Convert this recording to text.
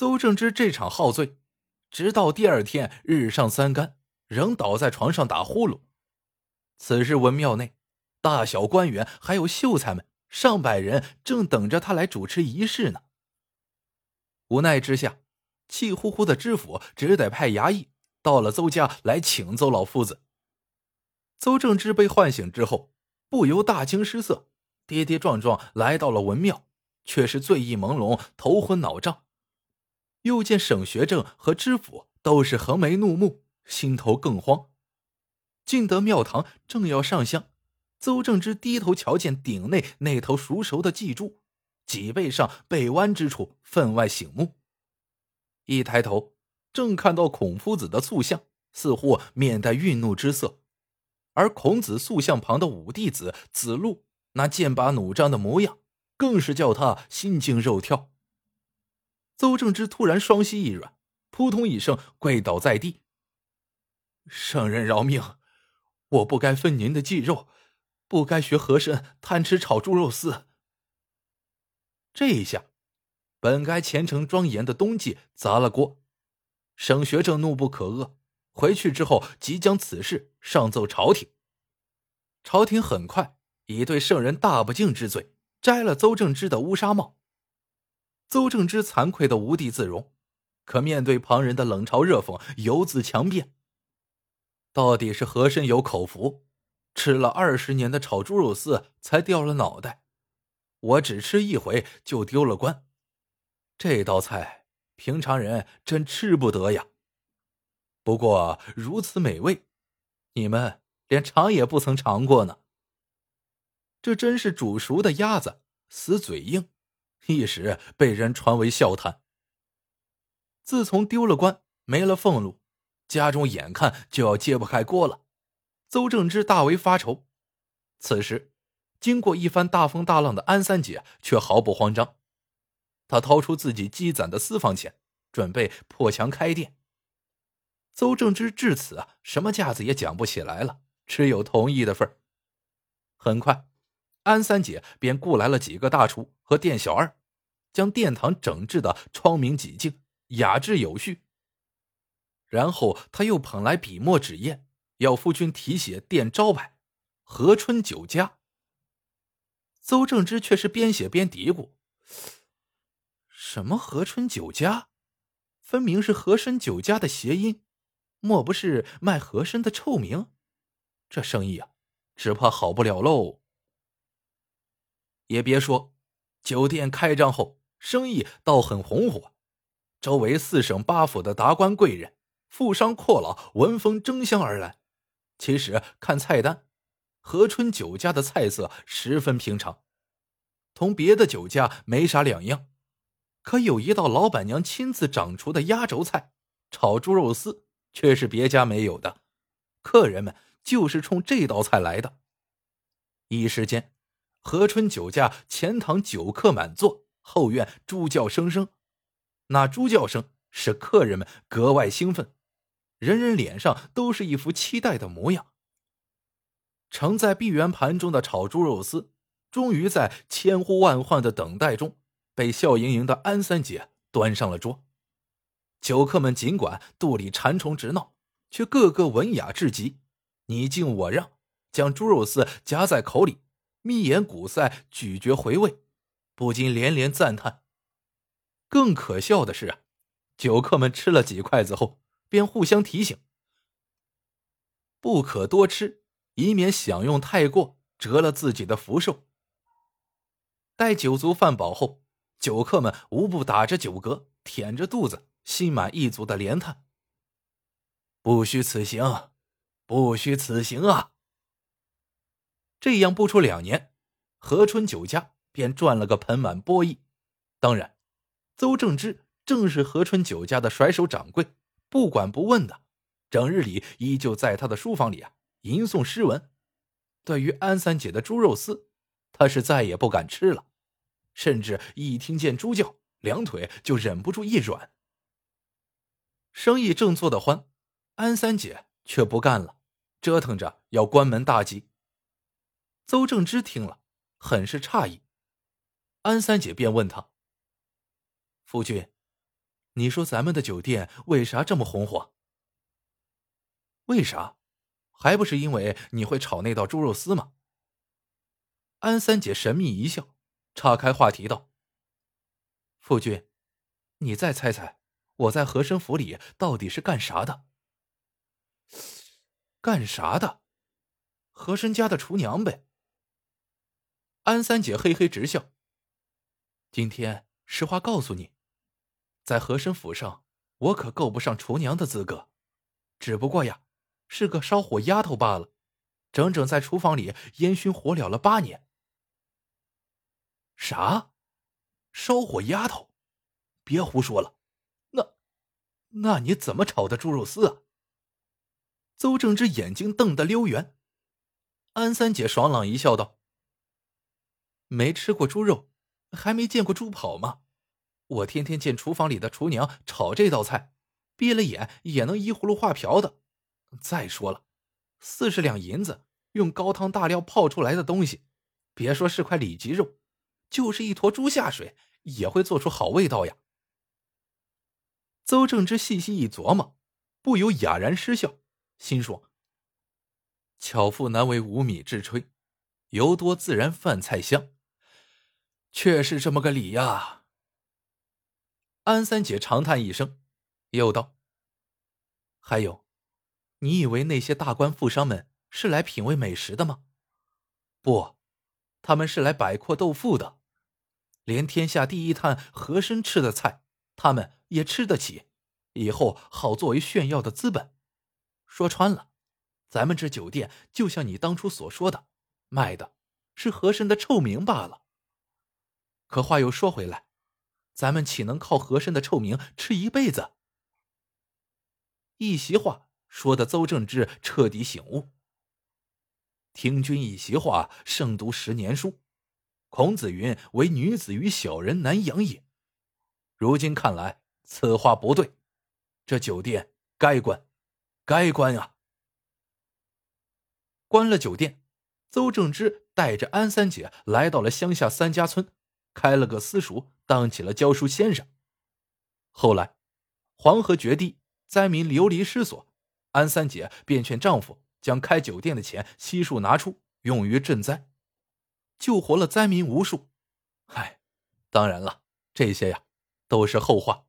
邹正之这场好醉，直到第二天日上三竿，仍倒在床上打呼噜。此时文庙内，大小官员还有秀才们上百人，正等着他来主持仪式呢。无奈之下，气呼呼的知府只得派衙役到了邹家来请邹老夫子。邹正之被唤醒之后，不由大惊失色，跌跌撞撞来到了文庙，却是醉意朦胧，头昏脑胀。又见沈学正和知府都是横眉怒目，心头更慌。进得庙堂，正要上香，邹正之低头瞧见顶内那头熟熟的祭柱，脊背上背弯之处分外醒目。一抬头，正看到孔夫子的塑像，似乎面带愠怒之色。而孔子塑像旁的五弟子子路，那剑拔弩张的模样，更是叫他心惊肉跳。邹正之突然双膝一软，扑通一声跪倒在地。圣人饶命，我不该分您的祭肉，不该学和珅贪吃炒猪肉丝。这一下，本该虔诚庄严的冬季砸了锅。沈学正怒不可遏。回去之后，即将此事上奏朝廷。朝廷很快以对圣人大不敬之罪摘了邹正之的乌纱帽。邹正之惭愧的无地自容，可面对旁人的冷嘲热讽，犹自强辩。到底是和珅有口福，吃了二十年的炒猪肉丝才掉了脑袋，我只吃一回就丢了官。这道菜平常人真吃不得呀。不过如此美味，你们连尝也不曾尝过呢。这真是煮熟的鸭子死嘴硬，一时被人传为笑谈。自从丢了官，没了俸禄，家中眼看就要揭不开锅了。邹正之大为发愁。此时，经过一番大风大浪的安三姐却毫不慌张，她掏出自己积攒的私房钱，准备破墙开店。邹正之至此啊，什么架子也讲不起来了，只有同意的份很快，安三姐便雇来了几个大厨和店小二，将殿堂整治的窗明几净、雅致有序。然后他又捧来笔墨纸砚，要夫君题写店招牌“和春酒家”。邹正之却是边写边嘀咕：“什么和春酒家？分明是和珅酒家的谐音。”莫不是卖和珅的臭名？这生意啊，只怕好不了喽。也别说，酒店开张后，生意倒很红火，周围四省八府的达官贵人、富商阔佬闻风争相而来。其实看菜单，和春酒家的菜色十分平常，同别的酒家没啥两样。可有一道老板娘亲自掌厨的压轴菜——炒猪肉丝。却是别家没有的，客人们就是冲这道菜来的。一时间，和春酒家前堂酒客满座，后院猪叫声声。那猪叫声使客人们格外兴奋，人人脸上都是一副期待的模样。盛在碧圆盘中的炒猪肉丝，终于在千呼万唤的等待中，被笑盈盈的安三姐端上了桌。酒客们尽管肚里馋虫直闹，却个个文雅至极，你敬我让，将猪肉丝夹在口里，眯眼鼓腮，咀嚼回味，不禁连连赞叹。更可笑的是啊，酒客们吃了几筷子后，便互相提醒：不可多吃，以免享用太过，折了自己的福寿。待酒足饭饱后，酒客们无不打着酒嗝，舔着肚子。心满意足的连叹：“不虚此行，不虚此行啊！”这样不出两年，何春酒家便赚了个盆满钵溢。当然，邹正之正是何春酒家的甩手掌柜，不管不问的，整日里依旧在他的书房里啊吟诵诗文。对于安三姐的猪肉丝，他是再也不敢吃了，甚至一听见猪叫，两腿就忍不住一软。生意正做得欢，安三姐却不干了，折腾着要关门大吉。邹正之听了，很是诧异。安三姐便问他：“夫君，你说咱们的酒店为啥这么红火？为啥？还不是因为你会炒那道猪肉丝吗？安三姐神秘一笑，岔开话题道：“夫君，你再猜猜，我在和珅府里到底是干啥的？干啥的？和珅家的厨娘呗。”安三姐嘿嘿直笑。今天实话告诉你，在和珅府上，我可够不上厨娘的资格，只不过呀。是个烧火丫头罢了，整整在厨房里烟熏火燎了八年。啥？烧火丫头？别胡说了！那，那你怎么炒的猪肉丝啊？邹正之眼睛瞪得溜圆。安三姐爽朗一笑，道：“没吃过猪肉，还没见过猪跑吗？我天天见厨房里的厨娘炒这道菜，闭了眼也能依葫芦画瓢的。”再说了，四十两银子用高汤大料泡出来的东西，别说是块里脊肉，就是一坨猪下水也会做出好味道呀。邹正之细细一琢磨，不由哑然失笑，心说：“巧妇难为无米之炊，油多自然饭菜香。”却是这么个理呀。安三姐长叹一声，又道：“还有。”你以为那些大官富商们是来品味美食的吗？不，他们是来摆阔斗富的。连天下第一探和珅吃的菜，他们也吃得起，以后好作为炫耀的资本。说穿了，咱们这酒店就像你当初所说的，卖的是和珅的臭名罢了。可话又说回来，咱们岂能靠和珅的臭名吃一辈子？一席话。说的邹正之彻底醒悟。听君一席话，胜读十年书。孔子云：“唯女子与小人难养也。”如今看来，此话不对。这酒店该关，该关啊！关了酒店，邹正之带着安三姐来到了乡下三家村，开了个私塾，当起了教书先生。后来，黄河决堤，灾民流离失所。安三姐便劝丈夫将开酒店的钱悉数拿出，用于赈灾，救活了灾民无数。唉，当然了，这些呀都是后话。